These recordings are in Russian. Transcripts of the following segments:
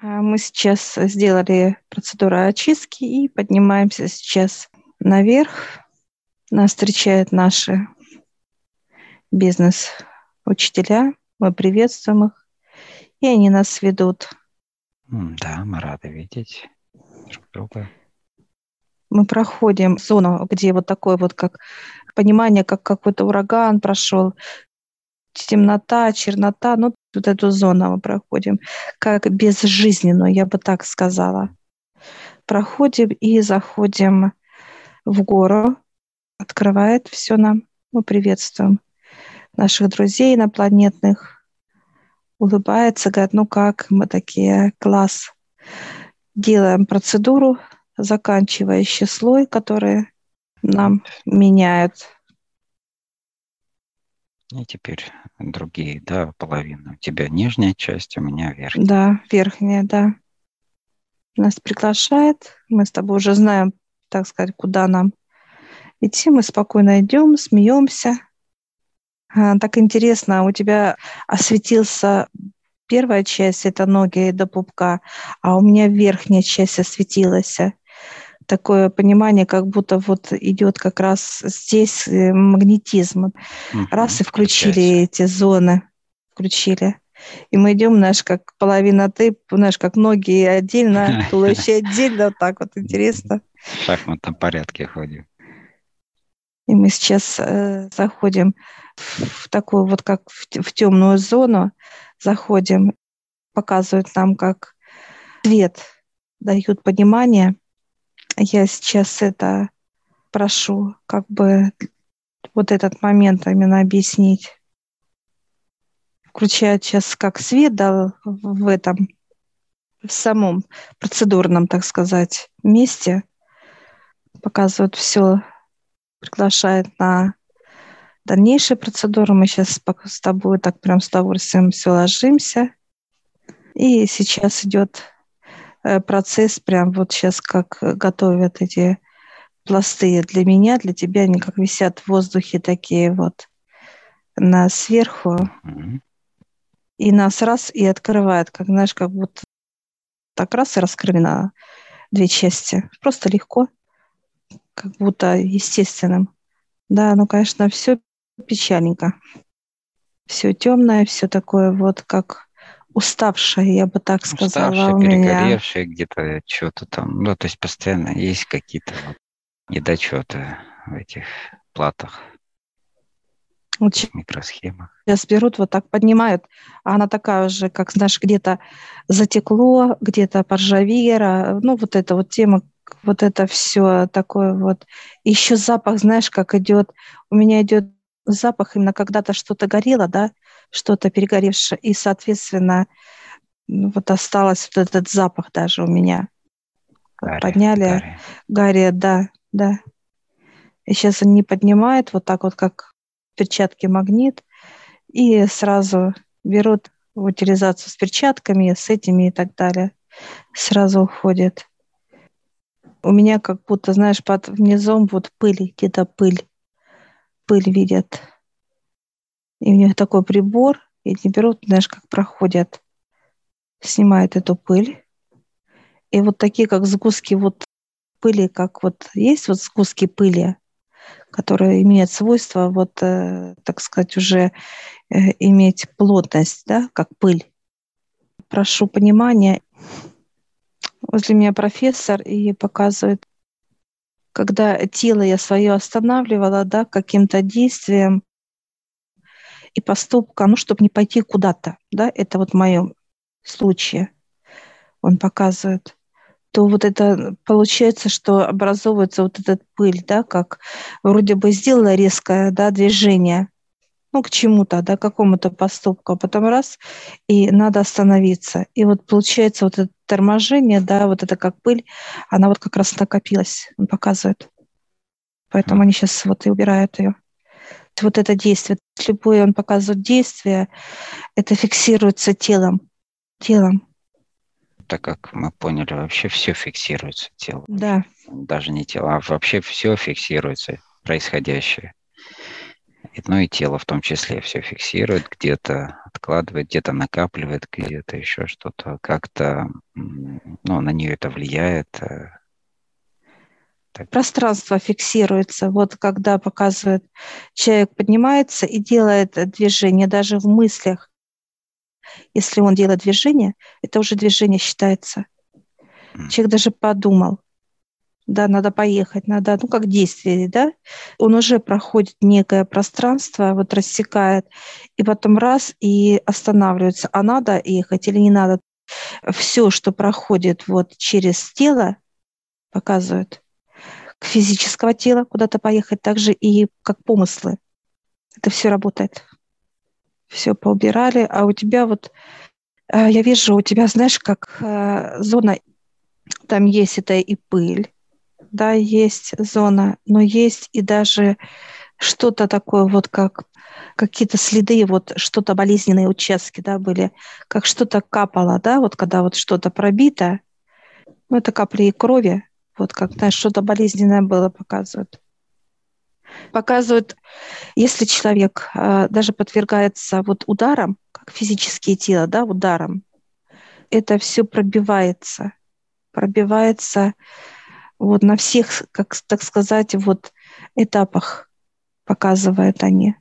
А мы сейчас сделали процедуру очистки и поднимаемся сейчас наверх. Нас встречают наши бизнес-учителя. Мы приветствуем их, и они нас ведут. Да, мы рады видеть друг друга. Мы проходим зону, где вот такое вот как понимание, как какой-то ураган прошел, темнота, чернота, ну, вот эту зону мы проходим, как безжизненную, я бы так сказала. Проходим и заходим в гору, открывает все нам. Мы приветствуем наших друзей инопланетных, улыбается, говорит, ну как, мы такие, класс. Делаем процедуру, заканчивающий слой, который нам меняют и теперь другие, да, половины. У тебя нижняя часть, у меня верхняя. Да, верхняя, да. Нас приглашает, мы с тобой уже знаем, так сказать, куда нам идти. Мы спокойно идем, смеемся. А, так интересно, у тебя осветился первая часть, это ноги до пупка, а у меня верхняя часть осветилась такое понимание, как будто вот идет как раз здесь э, магнетизм. Угу. Раз и включили эти зоны, включили. И мы идем, знаешь, как половина ты, знаешь, как ноги отдельно, туловище отдельно, вот так вот интересно. В шахматном порядке ходим. И мы сейчас э, заходим в такую вот как в, в темную зону, заходим, показывают нам, как свет дают понимание – я сейчас это прошу, как бы вот этот момент именно объяснить. Включают сейчас как свет дал в этом, в самом процедурном, так сказать, месте. Показывают все, приглашает на дальнейшие процедуры. Мы сейчас с тобой так прям с удовольствием все ложимся. И сейчас идет процесс прям вот сейчас как готовят эти пласты для меня, для тебя, они как висят в воздухе такие вот на сверху. Mm-hmm. И нас раз и открывает, как знаешь, как будто так раз и раскрыли на две части. Просто легко, как будто естественным. Да, ну, конечно, все печальненько. Все темное, все такое вот как уставшая, я бы так сказала. Уставшая, у перегоревшая меня. где-то что-то там. Ну, то есть постоянно есть какие-то вот недочеты в этих платах. Вот микросхемах. Сейчас берут, вот так поднимают, а она такая уже, как, знаешь, где-то затекло, где-то поржавера, ну, вот эта вот тема, вот это все такое вот. Еще запах, знаешь, как идет, у меня идет запах именно когда-то что-то горело, да, что-то перегоревшее, и, соответственно, вот осталось вот этот запах даже у меня. Гарри, Подняли. Гарри. Гарри, да, да. И сейчас они поднимают вот так вот, как перчатки магнит, и сразу берут в утилизацию с перчатками, с этими и так далее. Сразу уходит. У меня как будто, знаешь, под внизом вот пыль, где-то пыль. Пыль видят. И у них такой прибор, и они берут, знаешь, как проходят, снимают эту пыль. И вот такие, как сгустки вот пыли, как вот есть вот сгустки пыли, которые имеют свойство вот, э, так сказать, уже э, иметь плотность, да, как пыль. Прошу понимания. Возле меня профессор и показывает, когда тело я свое останавливала, да, каким-то действием, и поступка, ну, чтобы не пойти куда-то, да, это вот в моем случае он показывает, то вот это получается, что образовывается вот этот пыль, да, как вроде бы сделала резкое, да, движение, ну, к чему-то, да, какому-то поступку, а потом раз, и надо остановиться. И вот получается вот это торможение, да, вот это как пыль, она вот как раз накопилась, он показывает. Поэтому они сейчас вот и убирают ее вот это действие, любое он показывает действие, это фиксируется телом, телом. Так как мы поняли, вообще все фиксируется телом. Да. Даже не тело, а вообще все фиксируется, происходящее. Ну и тело в том числе все фиксирует, где-то откладывает, где-то накапливает, где-то еще что-то, как-то ну, на нее это влияет. Э. Так. Пространство фиксируется. Вот когда показывает, человек поднимается и делает движение даже в мыслях. Если он делает движение, это уже движение считается. Человек даже подумал, да, надо поехать, надо, ну, как действие, да, он уже проходит некое пространство, вот рассекает, и потом раз и останавливается, а надо ехать или не надо. Все, что проходит вот через тело, показывает к физического тела куда-то поехать, также и как помыслы. Это все работает. Все поубирали, а у тебя вот, э, я вижу, у тебя, знаешь, как э, зона, там есть это и пыль, да, есть зона, но есть и даже что-то такое, вот как какие-то следы, вот что-то болезненные участки, да, были, как что-то капало, да, вот когда вот что-то пробито, ну, это капли крови, вот как, знаешь, что-то болезненное было, показывают. Показывают, если человек э, даже подвергается вот ударам, как физические тела, да, ударам, это все пробивается, пробивается вот на всех, как так сказать, вот этапах показывают они.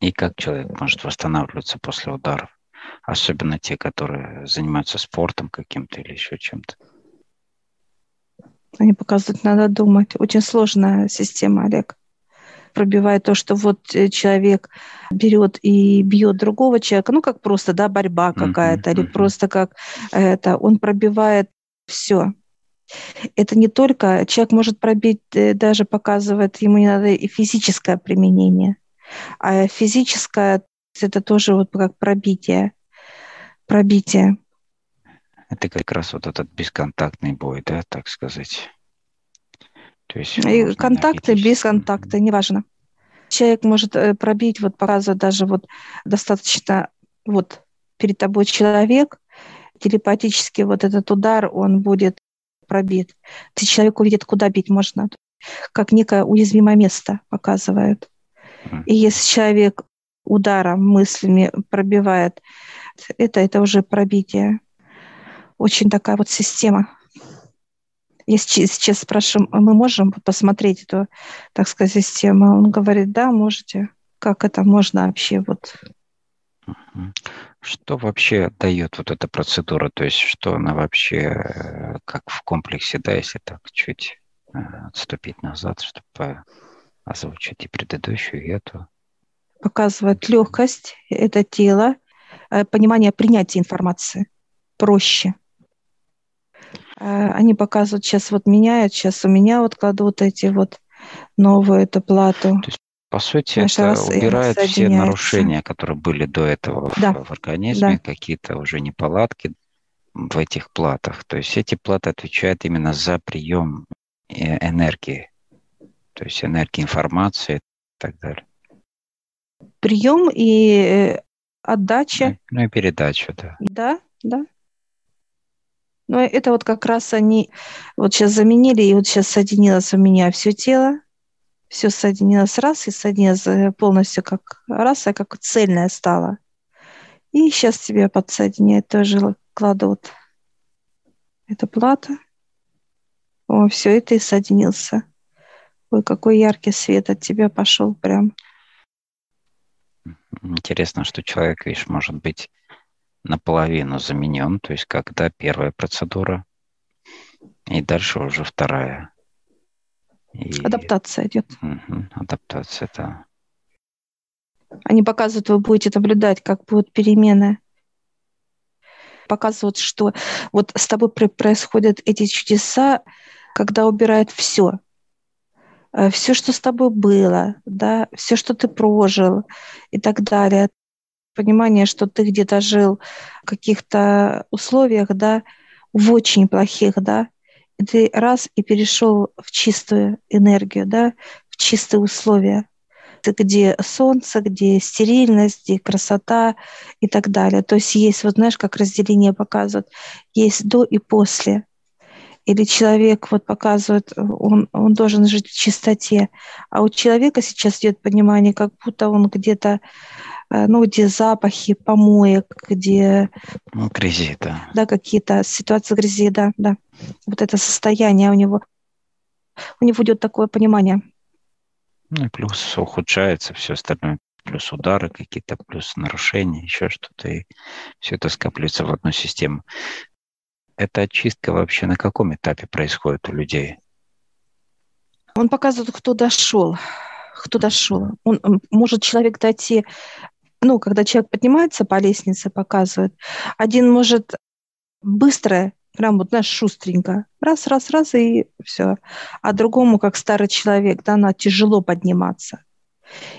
И как человек может восстанавливаться после ударов? Особенно те, которые занимаются спортом каким-то или еще чем-то. Они показывают, надо думать. Очень сложная система, Олег. Пробивает то, что вот э, человек берет и бьет другого человека, ну, как просто, да, борьба какая-то, uh-huh, или просто как это, он пробивает все это не только, человек может пробить, э, даже показывает, ему не надо и физическое применение, а физическое это тоже вот как пробитие, пробитие. Это как раз вот этот бесконтактный бой, да, так сказать. То есть и контакты, без контакта, неважно. Человек может э, пробить, вот показывать даже вот достаточно, вот перед тобой человек, телепатически вот этот удар, он будет пробит. Ты человек увидит, куда бить можно. Как некое уязвимое место показывают. И если человек ударом мыслями пробивает, это, это уже пробитие. Очень такая вот система. Если сейчас спрашиваем, а мы можем посмотреть эту, так сказать, систему? Он говорит, да, можете. Как это можно вообще вот что вообще дает вот эта процедура? То есть что она вообще, э, как в комплексе, да, если так чуть э, отступить назад, чтобы озвучить и предыдущую, и эту? Показывает легкость, это тело, э, понимание принятия информации проще. Они показывают, сейчас вот меняют, сейчас у меня вот кладут эти вот новую эту плату. То есть по сути, это убирает все нарушения, которые были до этого да. в, в организме, да. какие-то уже неполадки в этих платах. То есть эти платы отвечают именно за прием э, энергии, то есть энергии информации и так далее. Прием и э, отдача. Ну, ну и передача, да. Да, да. Но это вот как раз они вот сейчас заменили, и вот сейчас соединилось у меня все тело, все соединилось раз и соединилось э, полностью как раз, а как цельное стало. И сейчас тебе подсоединяют, тоже кладут. Это плата. О, все, и соединился. Ой, какой яркий свет от тебя пошел прям. Интересно, что человек, видишь, может быть наполовину заменен, то есть когда первая процедура, и дальше уже вторая. И... Адаптация идет. Угу, адаптация, да. Они показывают, вы будете наблюдать, как будут перемены. Показывают, что вот с тобой происходят эти чудеса, когда убирают все. Э, все, что с тобой было, да, все, что ты прожил и так далее. Понимание, что ты где-то жил в каких-то условиях, да, в очень плохих, да, ты раз и перешел в чистую энергию, да, в чистые условия, где солнце, где стерильность, где красота и так далее. То есть есть, вот знаешь, как разделение показывают, есть до и после. Или человек вот показывает, он, он должен жить в чистоте, а у человека сейчас идет понимание, как будто он где-то, э, ну, где запахи помоек, где... Ну, грязи, да. Да, какие-то ситуации грязи, да, да. Вот это состояние у него, у него идет такое понимание. Ну и плюс ухудшается все остальное, плюс удары какие-то, плюс нарушения, еще что-то, и все это скапливается в одну систему. Эта очистка вообще на каком этапе происходит у людей? Он показывает, кто дошел, кто дошел. Он, может человек дойти, ну, когда человек поднимается по лестнице, показывает. Один может быстро прям вот, знаешь, шустренько. Раз, раз, раз, и все. А другому, как старый человек, да, на тяжело подниматься.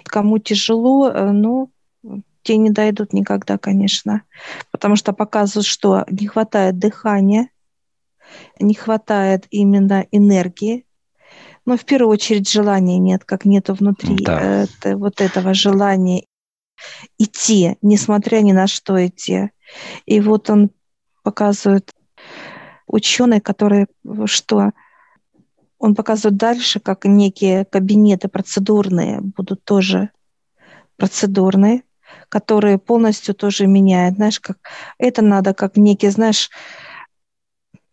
Кому тяжело, э, ну, те не дойдут никогда, конечно. Потому что показывают, что не хватает дыхания, не хватает именно энергии. Но в первую очередь желания нет, как нету внутри да. это, вот этого желания идти, несмотря ни на что идти. И вот он показывает ученые, которые что он показывает дальше, как некие кабинеты процедурные будут тоже процедурные, которые полностью тоже меняют. Знаешь, как это надо, как некий, знаешь,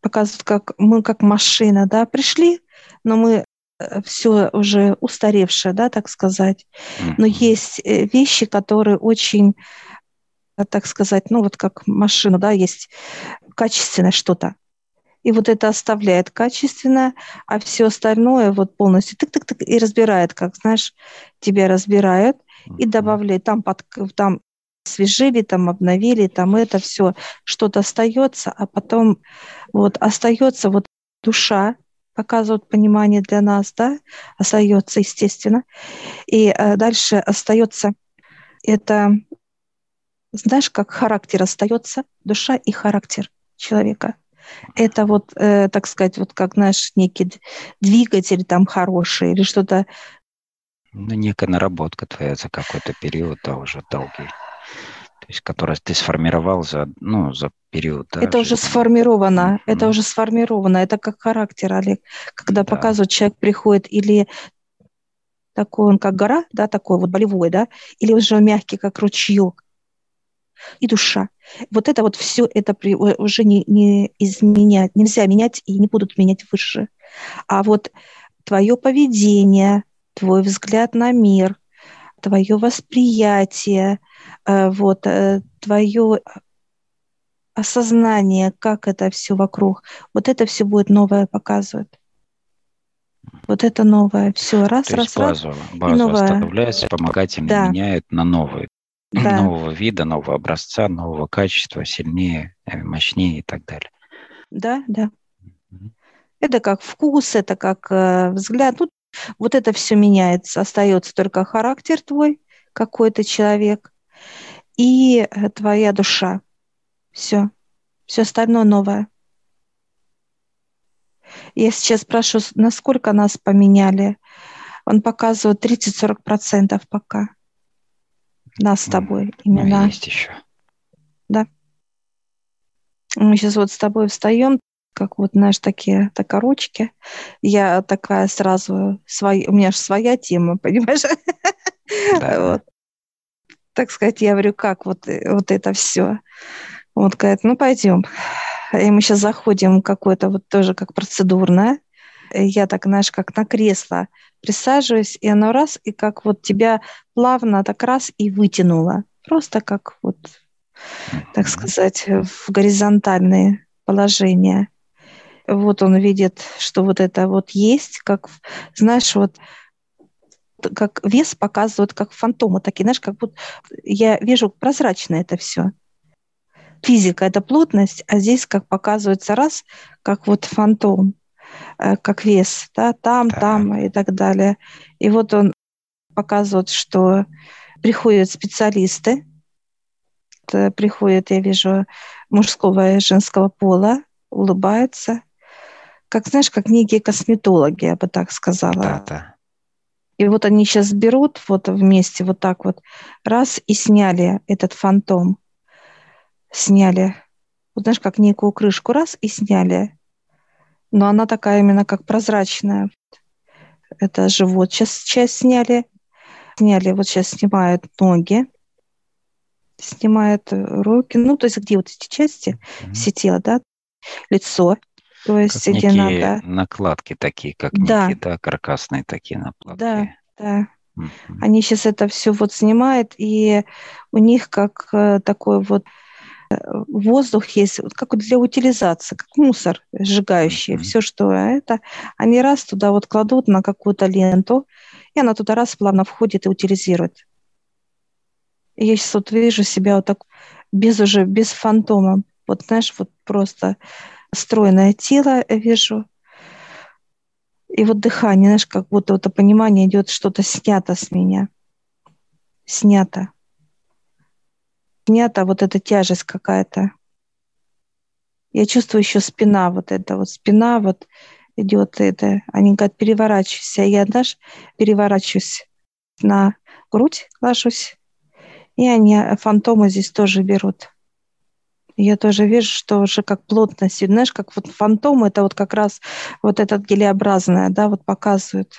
показывают, как мы как машина, да, пришли, но мы э, все уже устаревшее, да, так сказать. Но есть э, вещи, которые очень, э, так сказать, ну вот как машина, да, есть качественное что-то и вот это оставляет качественно, а все остальное вот полностью тык-тык-тык и разбирает, как, знаешь, тебя разбирают и добавляет, там, под, там свежили, там обновили, там это все, что-то остается, а потом вот остается вот душа, показывает понимание для нас, да, остается, естественно. И э, дальше остается это, знаешь, как характер остается, душа и характер человека – это вот, э, так сказать, вот как наш некий двигатель там хороший или что-то. Ну, некая наработка твоя за какой-то период, да, уже долгий. То есть, который ты сформировал за, ну, за период. Да, это жизни. уже сформировано, mm-hmm. это уже сформировано, это как характер, Олег. Когда да. показывают, человек приходит или такой он как гора, да, такой вот болевой, да, или уже мягкий, как ручеек, и душа. Вот это вот все это при, уже не, не изменять, нельзя менять и не будут менять выше. А вот твое поведение, твой взгляд на мир, твое восприятие, э, вот э, твое осознание, как это все вокруг, вот это все будет новое показывать. Вот это новое, все, раз, То раз, базу, раз. Базу новое. оставляется, помогать им да. меняют на новые да. нового вида, нового образца, нового качества, сильнее, э, мощнее и так далее. Да, да. Это как вкус, это как э, взгляд. Ну, вот это все меняется. Остается только характер твой, какой то человек, и э, твоя душа. Все. Все остальное новое. Я сейчас спрашиваю, насколько нас поменяли. Он показывает 30-40% пока. Нас с тобой именно. Ну, есть еще. Да. Мы сейчас вот с тобой встаем, как вот, знаешь, такие токорочки. Я такая сразу, свой, у меня же своя тема, понимаешь? Да. Вот. Так сказать, я говорю, как вот, вот это все. Вот говорит, ну пойдем. И мы сейчас заходим какое-то вот тоже как процедурное. Я так, знаешь, как на кресло присаживаюсь, и оно раз, и как вот тебя плавно так раз и вытянуло. Просто как вот, так сказать, в горизонтальные положения. Вот он видит, что вот это вот есть, как, знаешь, вот как вес показывает, как фантомы такие, знаешь, как будто я вижу прозрачно это все. Физика – это плотность, а здесь как показывается раз, как вот фантом. Э, как вес, да, там, да. там и так далее. И вот он показывает, что приходят специалисты, приходят, я вижу, мужского и женского пола, улыбаются, как, знаешь, как некие косметологи, я бы так сказала. Да, да. И вот они сейчас берут вот вместе вот так вот, раз, и сняли этот фантом. Сняли. Вот знаешь, как некую крышку, раз, и сняли Но она такая именно как прозрачная. Это живот. Сейчас часть сняли. Сняли, вот сейчас снимают ноги. Снимают руки. Ну, то есть где вот эти части, mm-hmm. все тело, да? Лицо. То есть как где надо... накладки такие, как да. некие, да, каркасные такие накладки. Да, да. Они сейчас это все вот снимают, и у них как э, такой вот э, воздух есть, вот как для утилизации, как мусор сжигающий. Mm-hmm. Все, что это, они раз туда вот кладут на какую-то ленту, и она туда раз плавно входит и утилизирует. И я сейчас вот вижу себя вот так без уже, без фантома. Вот знаешь, вот просто стройное тело вижу, и вот дыхание, знаешь, как будто вот это понимание идет, что-то снято с меня. Снято. Снято вот эта тяжесть какая-то. Я чувствую еще спина, вот эта вот спина вот идет это. Они говорят, переворачивайся. Я, знаешь, переворачиваюсь на грудь, ложусь. И они фантомы здесь тоже берут. Я тоже вижу, что уже как плотность, знаешь, как вот фантом, это вот как раз вот этот гелеобразное, да, вот показывает.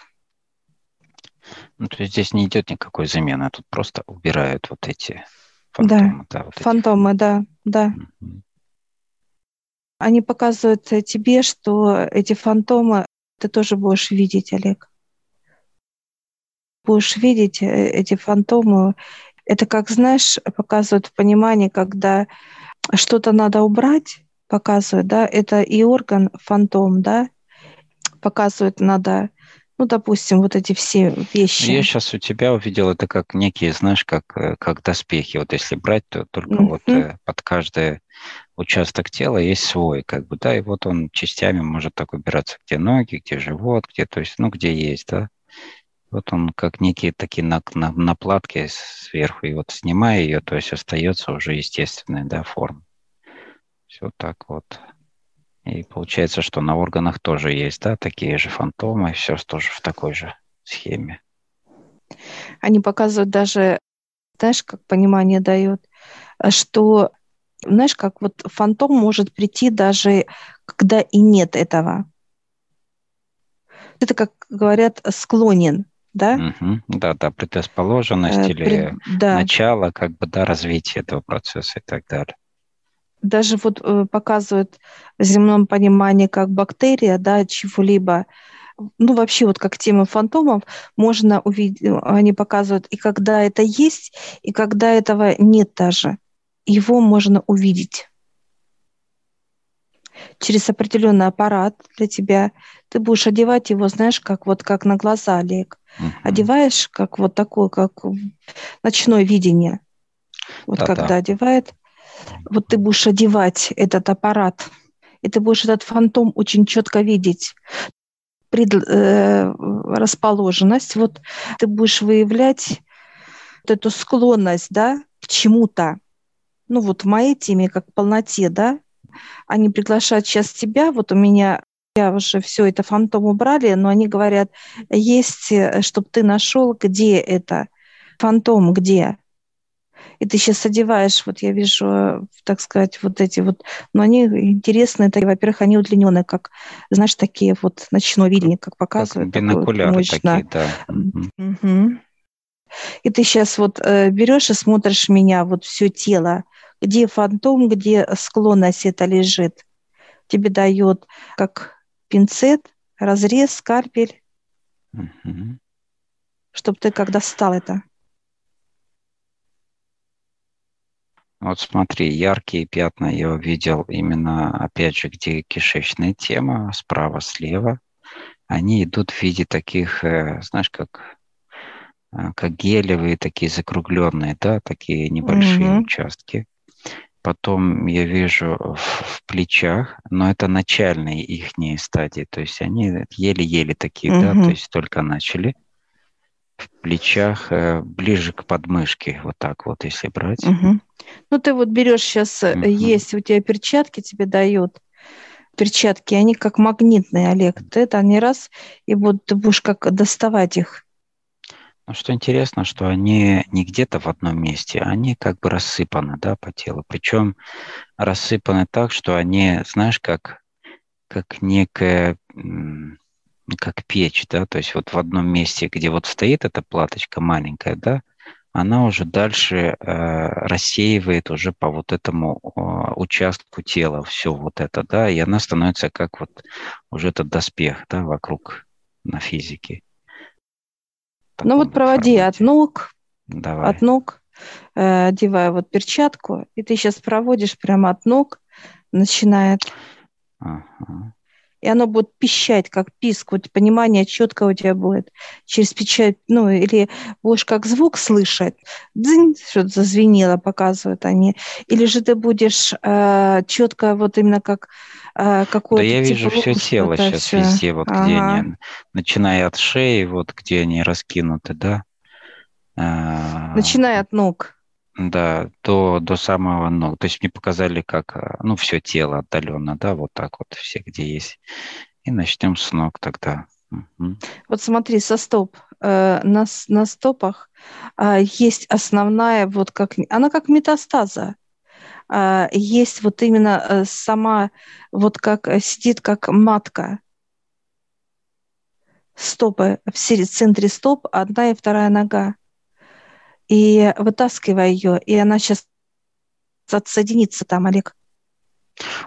Ну, то есть здесь не идет никакой замены, а тут просто убирают вот эти фантомы. Да, да вот фантомы, эти... да, да. Угу. Они показывают тебе, что эти фантомы ты тоже будешь видеть, Олег. Будешь видеть э, эти фантомы. Это как, знаешь, показывают понимание, когда что-то надо убрать, показывает, да, это и орган фантом, да, показывает, надо, ну, допустим, вот эти все вещи. Я сейчас у тебя увидел это как некие, знаешь, как, э, как доспехи. Вот если брать, то только mm-hmm. вот э, под каждый участок тела есть свой, как бы, да, и вот он частями может так убираться, где ноги, где живот, где, то есть, ну, где есть, да. Вот он как некие такие на, на, наплатки сверху, и вот снимая ее, то есть остается уже естественная да, форма. Все так вот. И получается, что на органах тоже есть, да, такие же фантомы, все тоже в такой же схеме. Они показывают даже, знаешь, как понимание дают, что, знаешь, как вот фантом может прийти даже, когда и нет этого. Это, как говорят, склонен да? Угу. Да, да, предрасположенность э, или пред... да. начало как бы, да, развития этого процесса и так далее. Даже вот э, показывают в земном понимании как бактерия, да, чего-либо, ну, вообще вот как тема фантомов, можно увидеть, они показывают и когда это есть, и когда этого нет даже. Его можно увидеть через определенный аппарат для тебя. Ты будешь одевать его, знаешь, как вот как на глаза, Олег. Угу. Одеваешь, как вот такое, как ночное видение. Вот Да-да. когда одевает, вот ты будешь одевать этот аппарат, и ты будешь этот фантом очень четко видеть. Пред, э, расположенность, вот ты будешь выявлять вот эту склонность, да, к чему-то. Ну вот в моей теме, как полноте, да, они приглашают сейчас тебя, вот у меня я уже все это фантом убрали, но они говорят, есть, э, чтобы ты нашел, где это, фантом где. И ты сейчас одеваешь, вот я вижу, э, так сказать, вот эти вот, но они интересные, такие, во-первых, они удлиненные, как, знаешь, такие вот ночное видение, как показывают. Как бинокуляры такие, да. Угу. И ты сейчас вот э, берешь и смотришь меня, вот все тело, где фантом, где склонность это лежит. Тебе дает как пинцет, разрез, скальпель, угу. чтобы ты когда стал это. Вот смотри, яркие пятна я увидел именно, опять же, где кишечная тема, справа, слева. Они идут в виде таких, э, знаешь, как, э, как гелевые, такие закругленные, да, такие небольшие угу. участки. Потом я вижу в, в плечах, но это начальные их стадии, то есть они еле-еле такие, угу. да, то есть только начали. В плечах э, ближе к подмышке, вот так вот, если брать. Угу. Ну ты вот берешь сейчас, угу. есть у тебя перчатки тебе дают, перчатки, они как магнитные, Олег. Ты это не раз, и вот ты будешь как доставать их. Ну, что интересно, что они не где-то в одном месте, они как бы рассыпаны, да, по телу. Причем рассыпаны так, что они, знаешь, как как некая, как печь, да, то есть вот в одном месте, где вот стоит эта платочка маленькая, да, она уже дальше э, рассеивает уже по вот этому э, участку тела все вот это, да, и она становится как вот уже этот доспех, да, вокруг на физике. Ну вот проводи формате. от ног, Давай. от ног, э, одевая вот перчатку, и ты сейчас проводишь прямо от ног, начинает. Ага и оно будет пищать, как писк, вот понимание четко у тебя будет через печать, ну, или будешь как звук слышать, дзынь, что-то зазвенело, показывают они, или же ты будешь э, четко вот именно как э, какое-то... Да я вижу все тело сейчас все. везде, вот ага. где они, начиная от шеи, вот где они раскинуты, да? Начиная от ног. Да, до, до самого ног. То есть мне показали, как, э, ну, все тело отдаленно, да, вот так вот, все, где есть. И начнем с ног тогда. Угу. Вот смотри, со стоп. Э, на, на стопах э, есть основная, вот как, она как метастаза. Э, есть вот именно э, сама, вот как сидит как матка. Стопы, в центре стоп одна и вторая нога и вытаскивая ее, и она сейчас отсоединится там, Олег.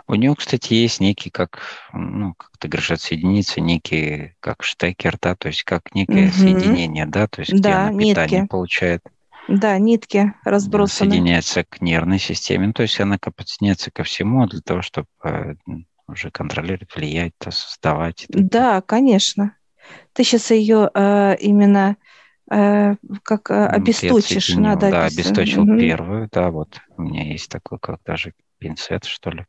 У нее, кстати, есть некий, как, ну, как ты говоришь, отсоединиться, некий, как штекер, да, то есть как некое угу. соединение, да, то есть где да, она нитки. питание получает. Да, нитки разбросаны. Соединяется к нервной системе, ну, то есть она подсоединяется ко всему для того, чтобы э, уже контролировать, влиять, создавать. Да, конечно. Ты сейчас ее э, именно как э, обесточишь. Надо да, обесточил угу. первую, да, вот у меня есть такой, как даже пинцет, что ли.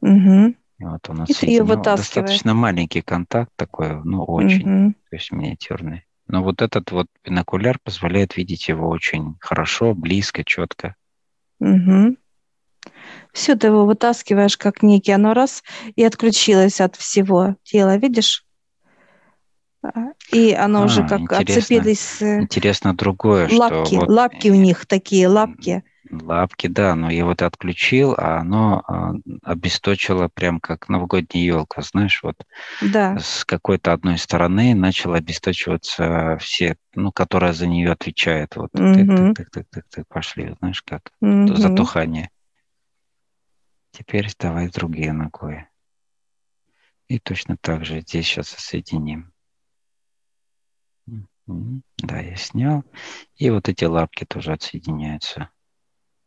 Угу. И вот у нас и достаточно маленький контакт такой, ну, очень, угу. то есть миниатюрный. Но вот этот вот бинокуляр позволяет видеть его очень хорошо, близко, четко. Угу. Все, ты его вытаскиваешь как некий, оно раз и отключилось от всего тела, видишь? И оно а, уже как интересно, отцепились. Э, интересно другое, лапки, что вот, лапки у них такие, лапки. Лапки, да, но я вот отключил, а оно а, обесточило прям как новогодняя елка, знаешь, вот да. с какой-то одной стороны начало обесточиваться все, ну, которая за нее отвечает, вот угу. так, так, так, так, так, пошли, знаешь, как угу. затухание. Теперь давай другие ногой. И точно так же здесь сейчас соединим. Да, я снял. И вот эти лапки тоже отсоединяются.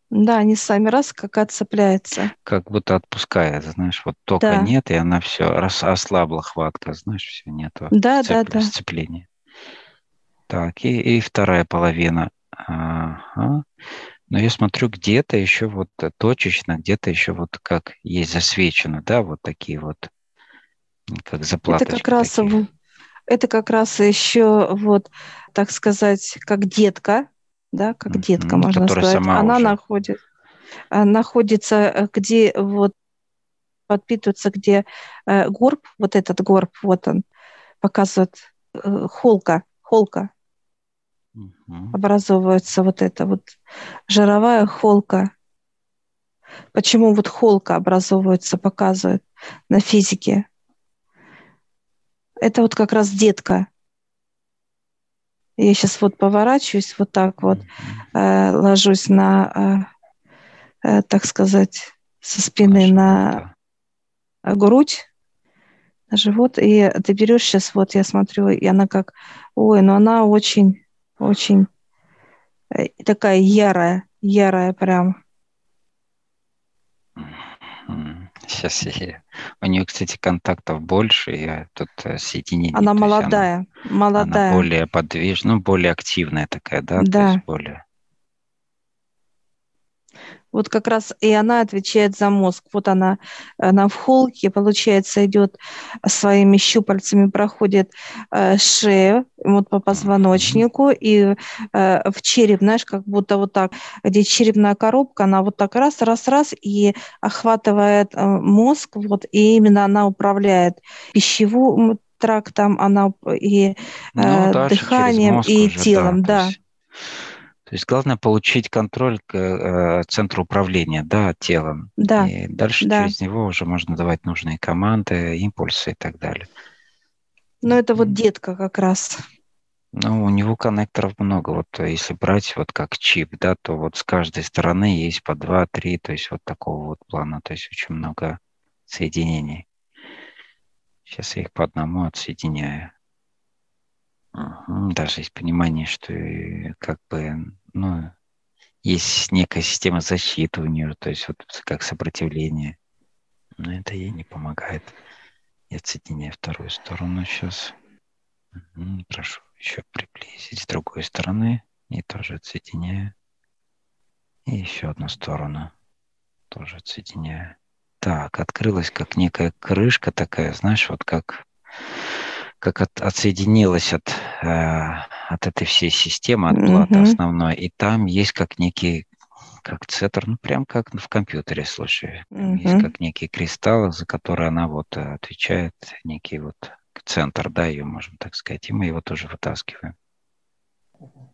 Да, они сами раз как отцепляются. Как будто отпускает, знаешь, вот тока да. нет, и она все рас, ослабла хватка, знаешь, все нету да, сцеп, да, да. сцепления. Так, и, и вторая половина. Ага. Но я смотрю, где-то еще вот точечно, где-то еще вот как есть засвечено, да, вот такие вот, как заплаточки. Это как раз такие это как раз еще вот, так сказать, как детка, да, как детка, можно сказать. Она уже... находит, а, находится, э, где вот подпитывается, где э, горб, вот этот горб, вот он, показывает э, холка, холка. Угу. Образовывается вот это вот жировая холка. Почему вот холка образовывается, показывает на физике. Это вот как раз детка. Я сейчас вот поворачиваюсь вот так вот, э, ложусь на, э, э, так сказать, со спины на грудь, на живот, и ты берешь сейчас, вот я смотрю, и она как, ой, ну она очень, очень э, такая ярая, ярая прям. Сейчас я... У нее, кстати, контактов больше, я тут э, соединение. Она молодая, она, молодая. Она более подвижная, ну, более активная такая, да? Да. То есть более... Вот как раз и она отвечает за мозг. Вот она, она в холке, получается, идет своими щупальцами, проходит э, шею, вот по позвоночнику, и э, в череп, знаешь, как будто вот так, где черепная коробка, она вот так раз, раз, раз, и охватывает э, мозг, вот, и именно она управляет пищевым трактом, она и э, ну, дыханием, и телом, да. То есть главное получить контроль к э, центру управления, да, телом. Да. И дальше да. через него уже можно давать нужные команды, импульсы и так далее. Но это вот детка как раз. Ну, у него коннекторов много. Вот э, если брать вот как чип, да, то вот с каждой стороны есть по два, три, то есть вот такого вот плана. То есть очень много соединений. Сейчас я их по одному отсоединяю. Даже есть понимание, что как бы, ну, есть некая система защиты у нее, то есть вот как сопротивление. Но это ей не помогает. Я отсоединяю вторую сторону сейчас. Прошу еще приблизить с другой стороны. И тоже отсоединяю. И еще одну сторону. Тоже отсоединяю. Так, открылась как некая крышка такая, знаешь, вот как как от, отсоединилась от, э, от этой всей системы, от платы mm-hmm. основной, и там есть как некий, как центр, ну прям как в компьютере, слушай, mm-hmm. есть как некий кристалл, за который она вот э, отвечает, некий вот центр, да, ее можем так сказать, и мы его тоже вытаскиваем.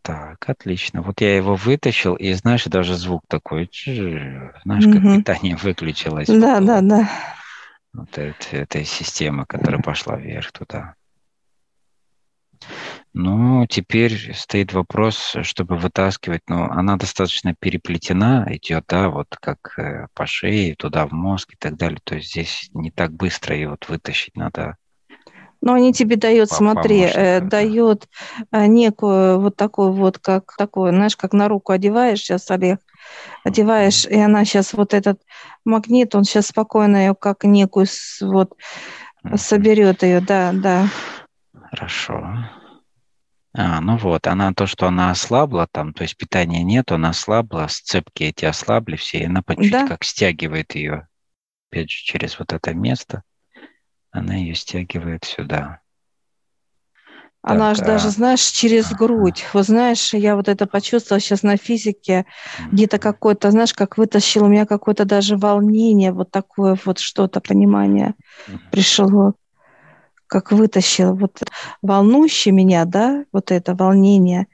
Так, отлично. Вот я его вытащил, и знаешь, даже звук такой, знаешь, как mm-hmm. питание выключилось. Да, вот, да, да. Вот этой, этой системы, которая пошла вверх туда. Ну, теперь стоит вопрос, чтобы вытаскивать, ну, она достаточно переплетена, идет, да, вот как э, по шее, туда в мозг и так далее. То есть здесь не так быстро ее вот вытащить надо. Но они тебе дают, смотри, э, дают э, некую вот такую вот, как такую, знаешь, как на руку одеваешь сейчас, Олег, одеваешь, mm-hmm. и она сейчас вот этот магнит, он сейчас спокойно ее как некую вот mm-hmm. соберет ее, да, да. Хорошо. А, ну вот, она то, что она ослабла там, то есть питания нет, она ослабла, сцепки эти ослабли все, и она по чуть да. как стягивает ее, опять же, через вот это место, она ее стягивает сюда. Она так, же а... даже, знаешь, через грудь. Вот знаешь, я вот это почувствовала сейчас на физике, mm-hmm. где-то какое-то, знаешь, как вытащил у меня какое-то даже волнение, вот такое вот что-то, понимание mm-hmm. пришло как вытащил вот волнующее меня, да, вот это волнение,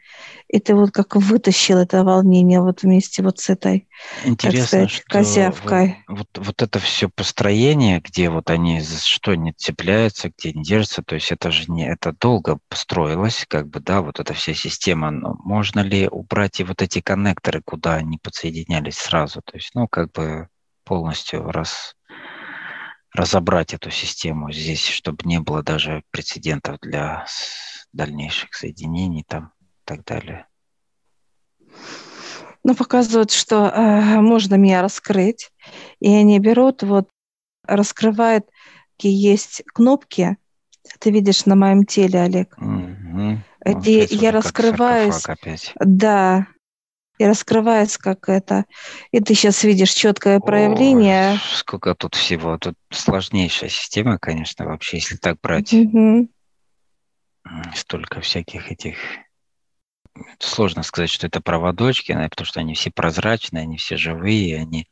и ты вот как вытащил это волнение вот вместе вот с этой, Интересно, сказать, что козявкой. Вот, вот, вот это все построение, где вот они что не цепляются, где не держатся, то есть это же не, это долго построилось, как бы, да, вот эта вся система. Но можно ли убрать и вот эти коннекторы, куда они подсоединялись сразу? То есть, ну, как бы полностью раз разобрать эту систему здесь, чтобы не было даже прецедентов для дальнейших соединений там и так далее. Ну, показывают, что э, можно меня раскрыть, и они берут, вот, раскрывают, какие есть кнопки, ты видишь на моем теле, Олег, mm-hmm. где ну, я раскрываюсь, да, и раскрывается как это. И ты сейчас видишь четкое проявление. О, сколько тут всего. Тут сложнейшая система, конечно, вообще, если так брать. Угу. Столько всяких этих... Сложно сказать, что это проводочки, потому что они все прозрачные, они все живые, они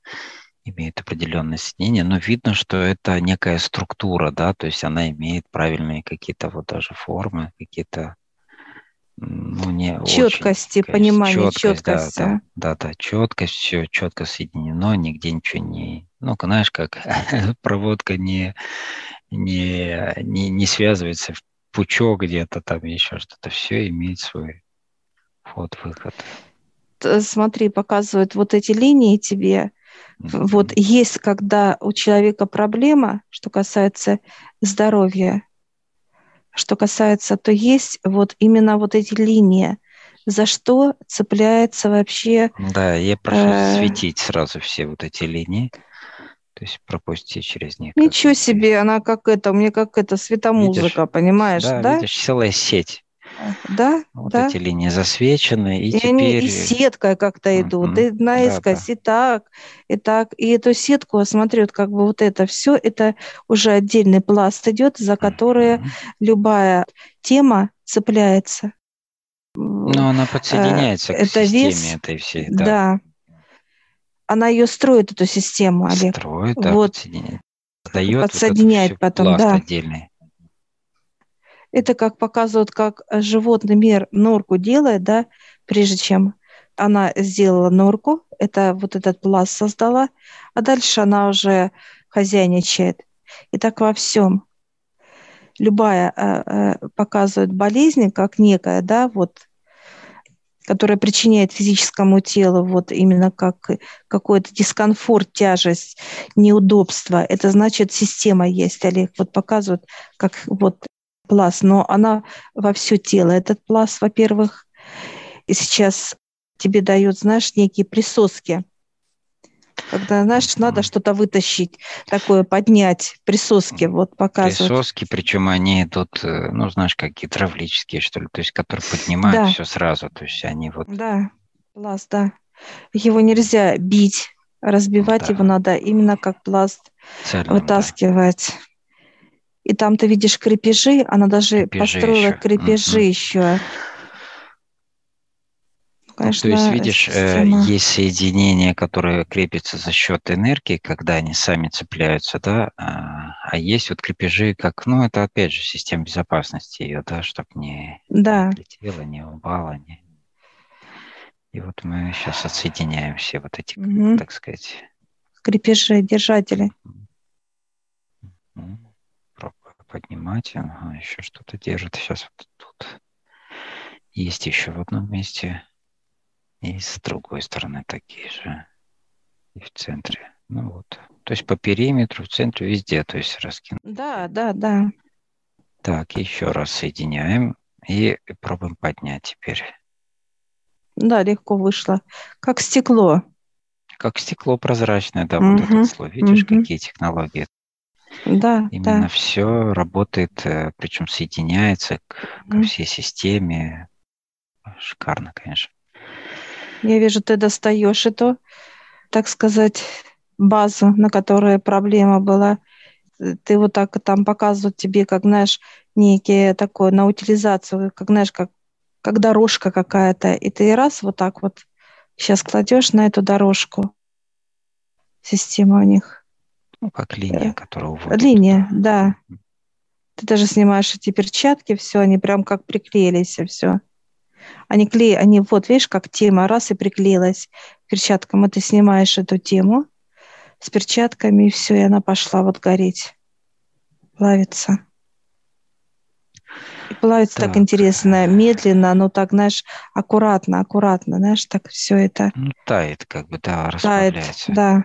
имеют определенное соединение, но видно, что это некая структура, да, то есть она имеет правильные какие-то вот даже формы, какие-то ну, не четкости, очень, понимания, четкость, четкости. Да, да, да, да, четкость, все четко соединено, нигде ничего не... Ну, знаешь, как проводка не, не, не, не связывается в пучок где-то там, еще что-то. Все имеет свой вход-выход. Смотри, показывают вот эти линии тебе. Mm-hmm. Вот есть, когда у человека проблема, что касается здоровья, что касается, то есть вот именно вот эти линии, за что цепляется вообще... Да, я прошу э, светить сразу все вот эти линии. То есть пропустите через них. Ничего себе, она как это, у меня как это, светомузыка, видишь? понимаешь, да? Да, видишь, целая сеть. Да, вот да. эти линии засвечены, и, и теперь... они и сеткой как-то идут, mm-hmm. и наискось, да, да. и так, и так. И эту сетку, смотри, вот как бы вот это все, это уже отдельный пласт идет, за который mm-hmm. любая тема цепляется. Но она подсоединяется к это системе вес, этой всей. Да. да. Она ее строит, эту систему, Олег. Строит, да, вот. подсоединяет. Подсоединяет вот потом, да. отдельный. Это как показывают, как животный мир норку делает, да, прежде чем Она сделала норку, это вот этот пласт создала, а дальше она уже хозяйничает. И так во всем. Любая э, э, показывает болезнь как некая, да, вот которая причиняет физическому телу вот именно как какой-то дискомфорт, тяжесть, неудобство. Это значит, система есть, Олег вот показывает, как вот пласт, но она во все тело. Этот пласт, во-первых, и сейчас тебе дают, знаешь, некие присоски. Когда, знаешь, надо что-то вытащить, такое поднять, присоски вот показывают. Присоски, причем они идут, э, ну, знаешь, как гидравлические, что ли, то есть, которые поднимают да. все сразу, то есть они вот... Да, пласт, да. Его нельзя бить, разбивать да. его надо именно как пласт Цельным, вытаскивать. Да. И там ты видишь крепежи, она даже крепежи построила еще. крепежи mm-hmm. еще. Конечно, То есть, видишь, э, система... есть соединения, которые крепятся за счет энергии, когда они сами цепляются, да, а, а есть вот крепежи, как, ну, это опять же система безопасности ее, да, чтобы не, да. не летело, не упало, не... И вот мы сейчас отсоединяем все вот эти, угу. так сказать... Крепежи, держатели. Пробую поднимать, ага, еще что-то держит. Сейчас вот тут есть еще в одном месте и с другой стороны такие же. И в центре. Ну вот. То есть по периметру, в центре, везде, то есть раскинуть. Да, да, да. Так, еще раз соединяем и пробуем поднять теперь. Да, легко вышло. Как стекло. Как стекло прозрачное, да, угу, вот этот слой. Видишь, угу. какие технологии? Да, Именно да. все работает, э, причем соединяется к, ко всей системе. Шикарно, конечно. Я вижу, ты достаешь эту, так сказать, базу, на которой проблема была. Ты вот так там показывают тебе, как, знаешь, некие такое на утилизацию, как, знаешь, как, как дорожка какая-то. И ты раз вот так вот сейчас кладешь на эту дорожку. Система у них. Ну, как линия, которая уводит. Линия, да. Ты даже снимаешь эти перчатки, все, они прям как приклеились, и все. Они клеят, они вот, видишь, как тема раз и приклеилась к перчаткам, и ты снимаешь эту тему с перчатками, и все, и она пошла вот гореть, плавиться. И плавится так. так интересно, медленно, но так, знаешь, аккуратно, аккуратно, знаешь, так все это. Ну, тает, как бы, да, расслабляется. Тает, да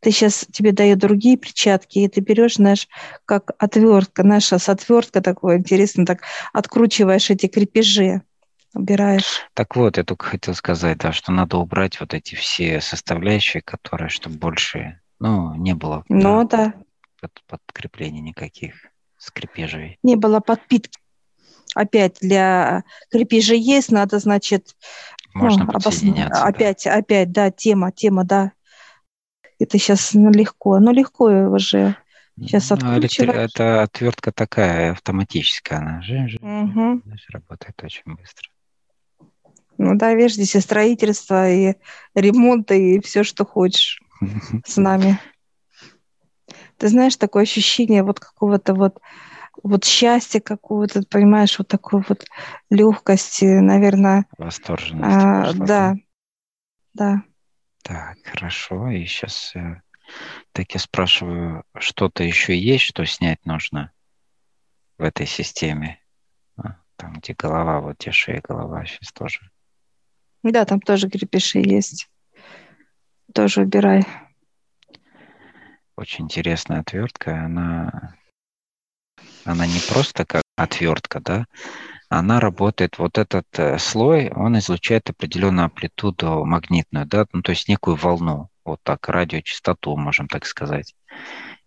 ты сейчас тебе дают другие перчатки, и ты берешь, знаешь, как отвертка, наша с отвертка такое интересно, так откручиваешь эти крепежи, убираешь. Так вот, я только хотел сказать, да, что надо убрать вот эти все составляющие, которые, чтобы больше, ну, не было ну, да. Под, подкреплений никаких скрепежей. Не было подпитки. Опять для крепежей есть, надо, значит, можно ну, подсоединяться. Опять, да. опять, да, тема, тема, да это сейчас ну, легко. Ну, легко уже сейчас ну, откручивать. Это отвертка такая автоматическая, она же, угу. работает очень быстро. Ну да, видишь, здесь и строительство, и ремонт, и все, что хочешь с нами. Ты знаешь, такое ощущение вот какого-то вот вот счастья какого-то, понимаешь, вот такой вот легкости, наверное. Восторженности. А, да, да. Так, хорошо. И сейчас э, так я спрашиваю, что-то еще есть, что снять нужно в этой системе? А, там, где голова, вот где шея, голова сейчас тоже. Да, там тоже крепиши есть. Тоже убирай. Очень интересная отвертка. Она, она не просто как отвертка, да, она работает, вот этот э, слой, он излучает определенную амплитуду магнитную, да, ну, то есть некую волну, вот так, радиочастоту, можем так сказать.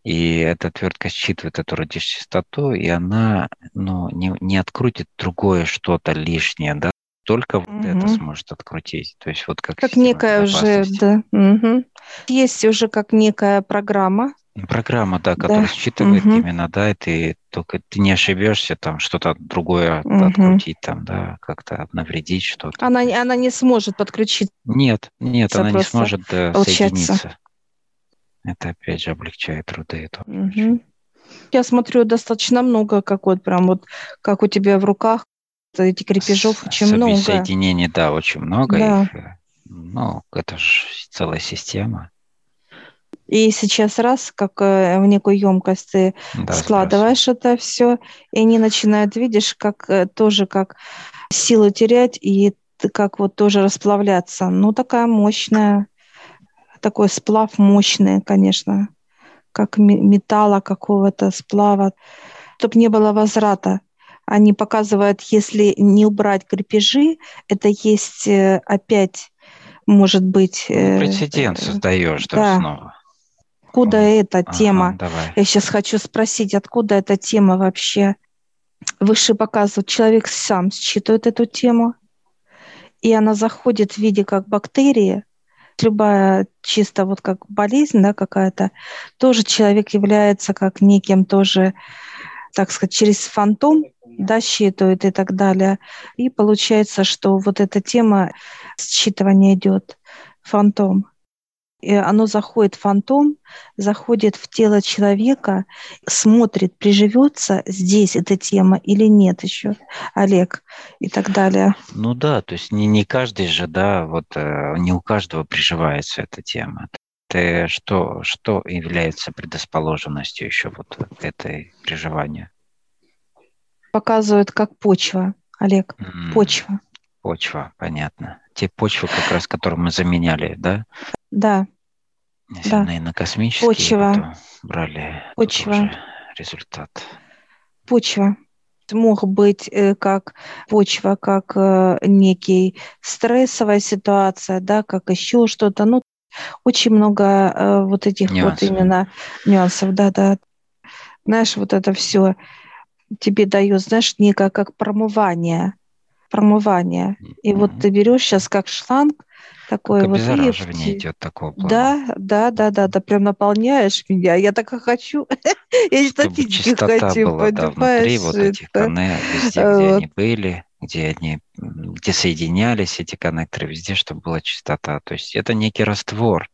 И эта отвертка считывает эту радиочастоту, и она ну, не, не открутит другое что-то лишнее, да, только вот угу. это сможет открутить. То есть вот как Как некая уже, да. Угу. Есть уже как некая программа, Программа, да, которая да. считывает угу. именно, да, и ты только ты не ошибешься, там что-то другое угу. открутить, там, да, как-то навредить что-то. Она, она не сможет подключить. Нет, нет, она не сможет да, соединиться. Это опять же облегчает труды. Это угу. Я смотрю, достаточно много, как вот прям вот, как у тебя в руках, Этих крепежов очень много. Соединений, да, очень много. Да. Их, ну, это же целая система. И сейчас раз, как э, в некую емкость ты да, складываешь это все, и они начинают, видишь, как э, тоже как силу терять и как вот тоже расплавляться. Ну, такая мощная, такой сплав мощный, конечно, как металла какого-то сплава, чтобы не было возврата. Они показывают, если не убрать крепежи, это есть э, опять, может быть... Ну, прецедент создаешь, да, снова откуда Ой. эта ага, тема? Давай. Я сейчас хочу спросить, откуда эта тема вообще? Выше показывают, человек сам считывает эту тему, и она заходит в виде как бактерии, любая чисто вот как болезнь да, какая-то, тоже человек является как неким тоже, так сказать, через фантом, да, считывает и так далее. И получается, что вот эта тема считывания идет фантом оно заходит фантом, заходит в тело человека, смотрит, приживется здесь эта тема или нет еще, Олег, и так далее. Ну да, то есть не, не каждый же, да, вот э, не у каждого приживается эта тема. Что, что является предрасположенностью еще вот этой приживания? Показывают как почва, Олег, mm. почва. Почва, понятно. Те почвы, как раз, которые мы заменяли, да? Да. Земные да. на космические. Почва. Брали Почва. результат. Почва мог быть э, как почва, как э, некий стрессовая ситуация, да, как еще что-то. Ну, очень много э, вот этих нюансов. вот именно нюансов, да, да. Знаешь, вот это все тебе дает, знаешь, некое как промывание, промывание. И mm-hmm. вот ты берешь сейчас как шланг, такое как вот. Обеззараживание идет такого плана. Да, да, да, да, да, прям наполняешь меня. Я так и хочу. Я статистики хочу, была, да, внутри вот этих коннекторов, везде, где они были, где они, где соединялись эти коннекторы, везде, чтобы была чистота. То есть это некий раствор,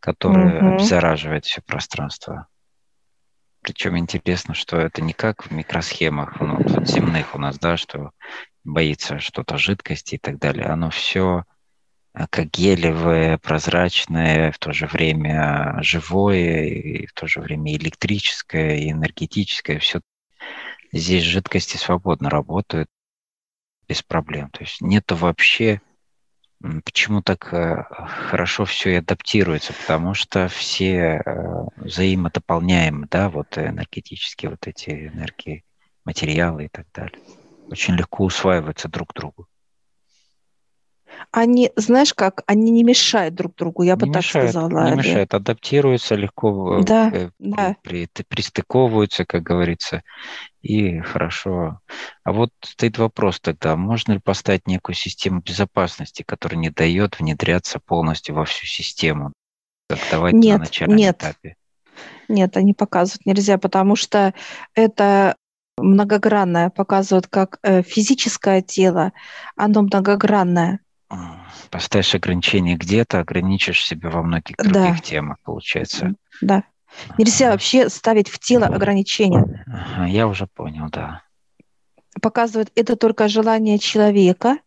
который обеззараживает все пространство. Причем интересно, что это не как в микросхемах ну, земных у нас, да, что боится что-то жидкости и так далее. Оно все а, как гелевое, прозрачное, в то же время живое, и в то же время электрическое, и энергетическое. Все здесь жидкости свободно работают без проблем. То есть нету вообще почему так э, хорошо все и адаптируется, потому что все э, взаимодополняемы, да, вот энергетические вот эти энергии, материалы и так далее. Очень легко усваиваются друг другу они, знаешь как, они не мешают друг другу, я бы не так мешают, сказала. Не мешают, адаптируются легко, да, э, да. При, пристыковываются, как говорится, и хорошо. А вот стоит вопрос тогда, можно ли поставить некую систему безопасности, которая не дает внедряться полностью во всю систему? Как давать нет, на начальном нет. этапе? Нет, они показывать нельзя, потому что это многогранное, показывают как э, физическое тело, оно многогранное поставишь ограничения где-то, ограничишь себя во многих других да. темах, получается. Да. Нельзя вообще ставить в тело ограничения. Ага, я уже понял, да. Показывает это только желание человека.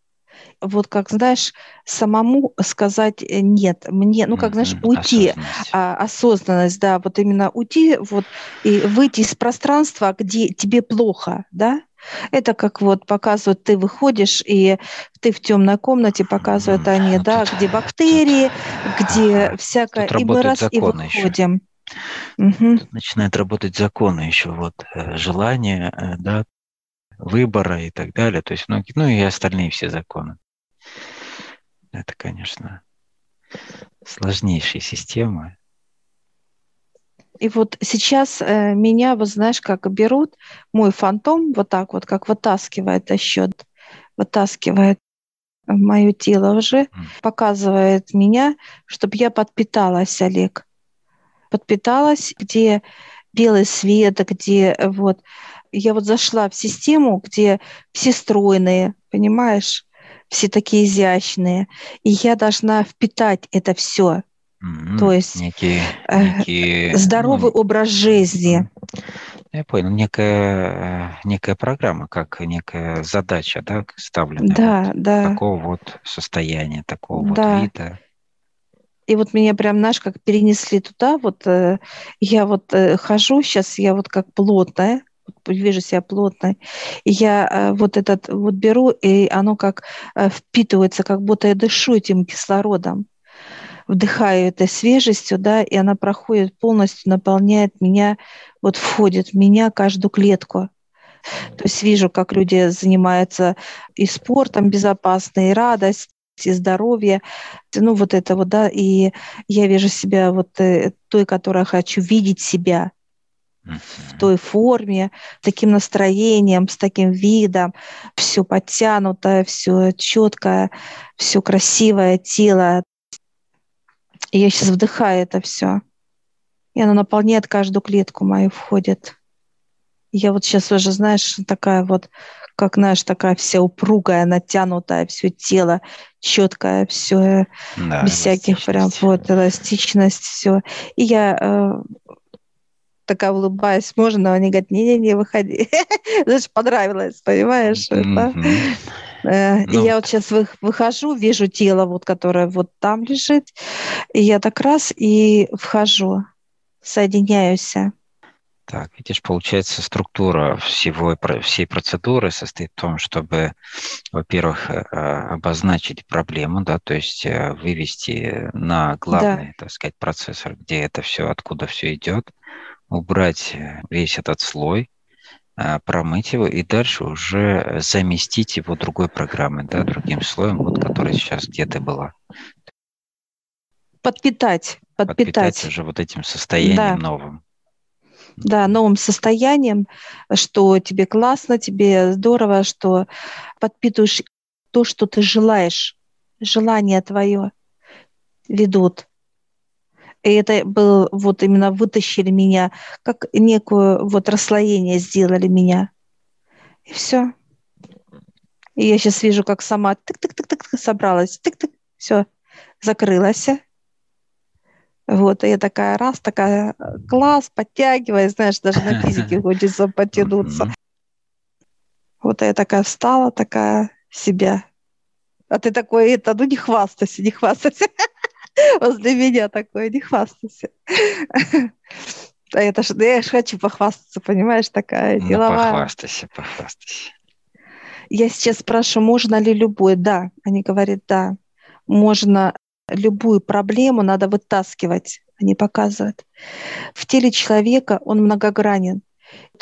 Вот как, знаешь, самому сказать э, нет, мне, ну как, знаешь, уйти, осознанность. А, осознанность, да, вот именно уйти, вот и выйти из пространства, где тебе плохо, да, это как вот показывают, ты выходишь, и ты в темной комнате, показывают они, да, где бактерии, где всякое, и мы раз и выходим. Угу. Тут начинает работать законы еще, вот э, желание, э, да, выбора и так далее. То есть многие, ну и остальные все законы. Это, конечно, сложнейшие системы. И вот сейчас э, меня, вот знаешь, как берут, мой фантом вот так вот, как вытаскивает счет, вытаскивает мое тело уже, показывает меня, чтобы я подпиталась, Олег. Подпиталась, где белый свет, где вот... Я вот зашла в систему, где все стройные, понимаешь? Все такие изящные. И я должна впитать это все. Mm-hmm. То есть некие, э, некие, здоровый ну, образ жизни. Я понял, некая, некая программа, как некая задача, да, ставлена. Да, вот да. Такого вот состояния, такого да. вот вида. И вот меня прям, знаешь, как перенесли туда, вот э, я вот э, хожу сейчас, я вот как плотная, вижу себя плотной, и я э, вот этот вот беру, и оно как э, впитывается, как будто я дышу этим кислородом вдыхаю этой свежестью, да, и она проходит полностью, наполняет меня, вот входит в меня каждую клетку. То есть вижу, как люди занимаются и спортом безопасно, и радость, и здоровье. Ну, вот это вот, да, и я вижу себя вот э, той, которая хочу видеть себя в той форме, таким настроением, с таким видом, все подтянутое, все четкое, все красивое тело, и я сейчас вдыхаю это все. И оно наполняет каждую клетку мою, входит. Я вот сейчас уже, знаешь, такая вот, как, знаешь, такая вся упругая, натянутая, все тело четкое, все да, без всяких прям вот эластичность, все. И я э, такая улыбаюсь, можно, они говорят, не-не-не, выходи. Знаешь, понравилось, понимаешь? Mm-hmm. Э, ну. И я вот сейчас выхожу, вижу тело, вот, которое вот там лежит, и я так раз и вхожу, соединяюсь. Так, видишь, получается, структура всего, всей процедуры состоит в том, чтобы, во-первых, э, обозначить проблему, да, то есть э, вывести на главный, да. так сказать, процессор, где это все, откуда все идет, убрать весь этот слой, промыть его и дальше уже заместить его другой программой, да, другим слоем, вот, который сейчас где-то была. Подпитать, подпитать. Подпитать уже вот этим состоянием да. новым. Да, новым состоянием, что тебе классно, тебе здорово, что подпитываешь то, что ты желаешь, желание твое ведут. И это был вот именно вытащили меня, как некую вот расслоение сделали меня. И все. И я сейчас вижу, как сама тык-тык-тык-тык собралась, тык-тык, все, закрылась. Вот, и я такая раз, такая класс, подтягиваясь, знаешь, даже на физике хочется потянуться. Вот я такая встала, такая себя. А ты такой, это, ну не хвастайся, не хвастайся. возле меня такое, не хвастайся. А это ж, я же хочу похвастаться, понимаешь, такая ну, деловая. похвастайся, похвастайся. Я сейчас спрашиваю, можно ли любую? Да. Они говорят, да. Можно любую проблему надо вытаскивать, они показывают. В теле человека он многогранен.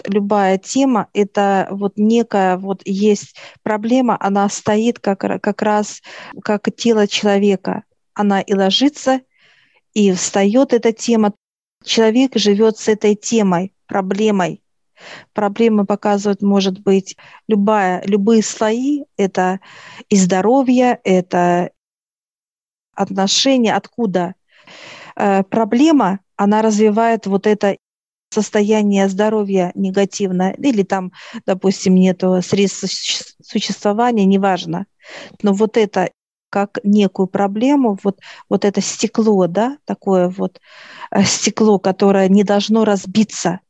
Любая тема – это вот некая, вот есть проблема, она стоит как, как раз как тело человека она и ложится, и встает эта тема. Человек живет с этой темой, проблемой. Проблемы показывают, может быть, любая, любые слои. Это и здоровье, это отношения, откуда. Э, проблема, она развивает вот это состояние здоровья негативное, или там, допустим, нету средств существования, неважно. Но вот это как некую проблему, вот, вот это стекло, да, такое вот э, стекло, которое не должно разбиться,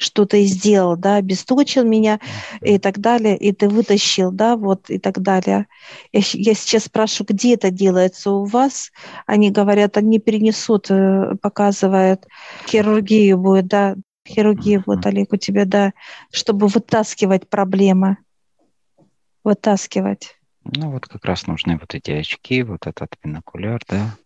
что ты сделал, да, обесточил меня и так далее, и ты вытащил, да, вот и так далее. Я, я сейчас спрашиваю, где это делается у вас? Они говорят, они перенесут, э, показывают, хирургию будет, да, хирургия будет, Олег, у тебя, да, чтобы вытаскивать проблемы, вытаскивать. Ну, вот как раз нужны вот эти очки, вот этот бинокуляр, да?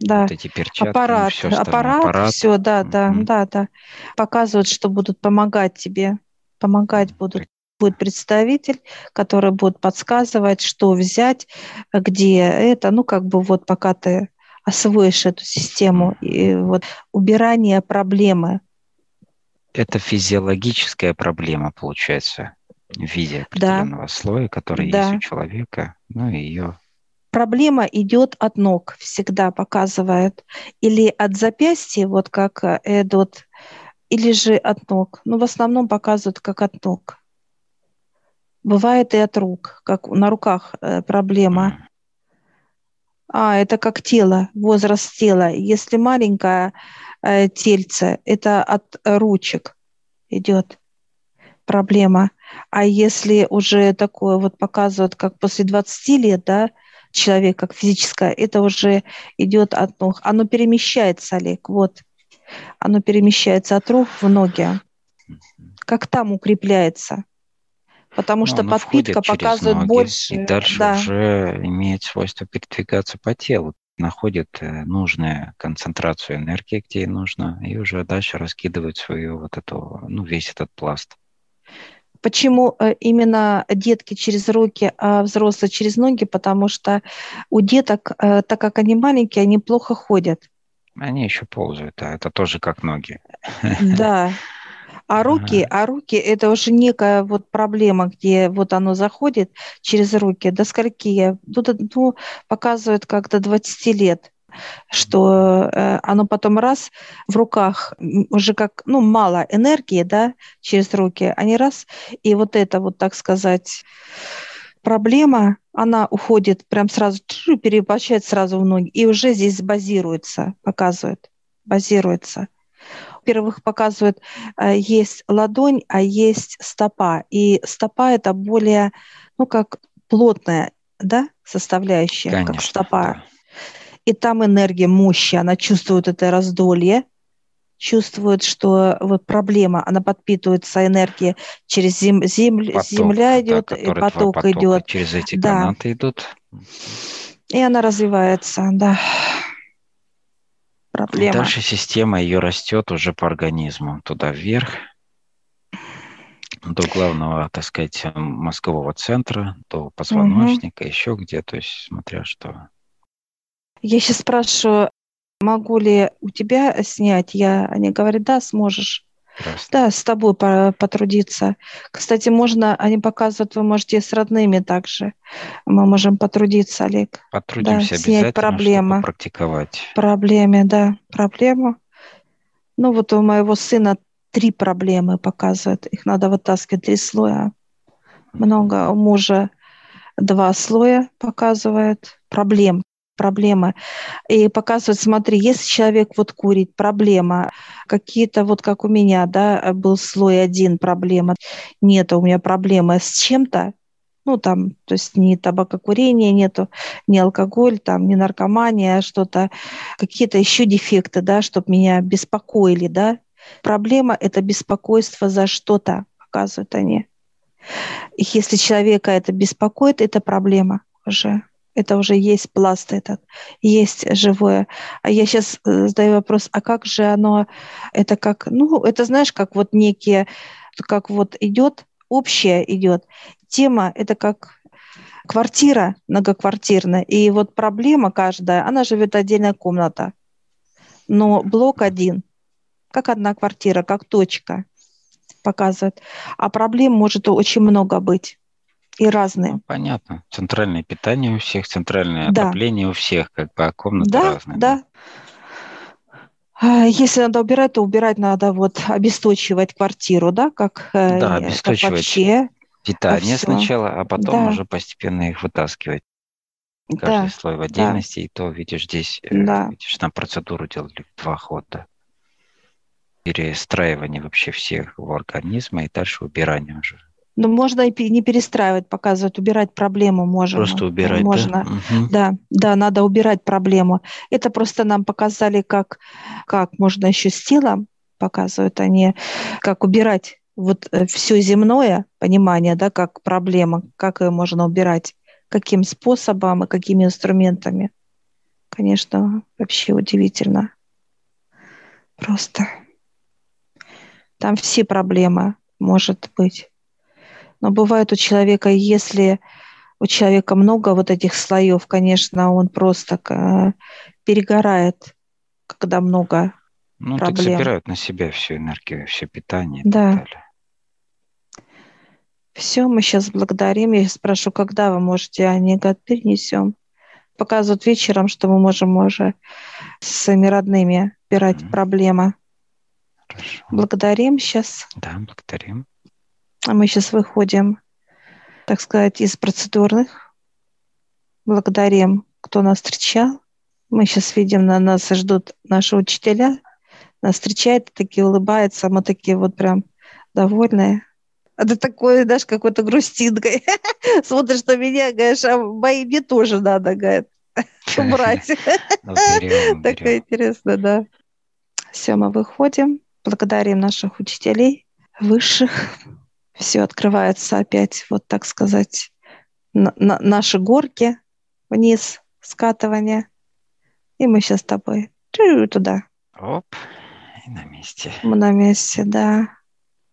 Да. Вот эти перчатки, аппарат, все аппарат, аппарат, все, да, да, mm-hmm. да, да. Показывают, что будут помогать тебе, помогать будут. Будет представитель, который будет подсказывать, что взять, где это, ну, как бы вот пока ты освоишь эту систему, и вот убирание проблемы. Это физиологическая проблема, получается в виде определенного да. слоя, который да. есть у человека, ну и ее проблема идет от ног, всегда показывают, или от запястья, вот как идут, или же от ног. Ну, в основном показывают как от ног. Бывает и от рук, как на руках э, проблема. А, это как тело, возраст тела. Если маленькое э, тельце, это от ручек идет проблема. А если уже такое вот показывают, как после 20 лет, да, человек как физическое, это уже идет от ног. Оно перемещается, Олег, вот. Оно перемещается от рук в ноги. Как там укрепляется. Потому ну, что подпитка показывает ноги, больше. И дальше да. уже имеет свойство передвигаться по телу находит э, нужную концентрацию энергии, где ей нужно, и уже дальше раскидывает свою вот эту, ну, весь этот пласт. Почему э, именно детки через руки, а взрослые через ноги? Потому что у деток, э, так как они маленькие, они плохо ходят. Они еще ползают, а это тоже как ноги. Да. А руки, а руки это уже некая вот проблема, где вот оно заходит через руки. До скольки? Тут ну, показывают как до 20 лет что э, оно потом раз в руках уже как, ну, мало энергии, да, через руки, они раз, и вот это вот, так сказать, проблема, она уходит прям сразу, перевоплощает сразу в ноги, и уже здесь базируется, показывает, базируется. Во-первых, показывает, э, есть ладонь, а есть стопа. И стопа это более, ну, как плотная, да, составляющая, Конечно, как стопа. Да и там энергия мощи, она чувствует это раздолье, чувствует, что вот проблема, она подпитывается энергией через зем, землю, поток, земля идет, да, и поток идет. Через эти да. канаты идут. И она развивается, да. Проблема. И дальше система ее растет уже по организму, туда вверх, до главного, так сказать, мозгового центра, до позвоночника, угу. еще где, то есть смотря что. Я сейчас спрашиваю, могу ли у тебя снять? Я, они говорят, да, сможешь. Просто. Да, с тобой потрудиться. Кстати, можно, они показывают, вы можете с родными также. Мы можем потрудиться, Олег. Потрудимся да, снять проблемы. практиковать. Проблеме, да, проблему. Ну вот у моего сына три проблемы показывают. Их надо вытаскивать, три слоя. Много. У мужа два слоя показывает проблем проблемы. И показывают, смотри, если человек вот курит, проблема. Какие-то вот как у меня, да, был слой один, проблема. Нет, у меня проблема с чем-то, ну, там, то есть ни табакокурения нету, ни алкоголь, там, ни наркомания, что-то, какие-то еще дефекты, да, чтобы меня беспокоили, да. Проблема – это беспокойство за что-то, показывают они. Если человека это беспокоит, это проблема уже это уже есть пласт этот, есть живое. А я сейчас э, задаю вопрос, а как же оно, это как, ну, это знаешь, как вот некие, как вот идет, общее идет. Тема это как квартира многоквартирная, и вот проблема каждая, она живет отдельная комната, но блок один, как одна квартира, как точка показывает. А проблем может очень много быть и разные. Ну, понятно. Центральное питание у всех, центральное да. отопление у всех, как бы, а комнаты да, разные. Да, а, если надо убирать, то убирать надо вот обесточивать квартиру, да, как, э, да, обесточивать как вообще. Питание все. сначала, а потом да. уже постепенно их вытаскивать. Каждый да, слой в отдельности, да. и то, видишь, здесь, э, да. видишь, на процедуру делали два хода. Перестраивание вообще всех его организма и дальше убирание уже. Но можно и не перестраивать, показывать, убирать проблему можно. Просто убирать, можно. да? Угу. Да, да, надо убирать проблему. Это просто нам показали, как, как можно еще с телом, показывают они, как убирать вот э, все земное понимание, да, как проблема, как ее можно убирать, каким способом и какими инструментами. Конечно, вообще удивительно. Просто. Там все проблемы может быть. Но бывает у человека, если у человека много вот этих слоев, конечно, он просто э, перегорает, когда много ну, проблем. так забирают на себя всю энергию, все питание да. так далее. Все, мы сейчас благодарим. Я спрошу, когда вы можете, они говорят, перенесем. Показывают вечером, что мы можем уже с своими родными убирать mm-hmm. проблемы. Хорошо. Благодарим сейчас. Да, благодарим. А мы сейчас выходим, так сказать, из процедурных. Благодарим, кто нас встречал. Мы сейчас видим, на нас ждут наши учителя. Нас встречают, такие улыбаются. Мы такие вот прям довольные. А ты такой, знаешь, какой-то грустинкой. Смотришь на меня, говоришь, а мои мне тоже надо, говорит, убрать. Ну, Такое интересно, да. Все, мы выходим, благодарим наших учителей, высших. Все открывается опять, вот так сказать, на, на, наши горки вниз, скатывание. И мы сейчас с тобой туда. Оп, и на месте. Мы на месте, да.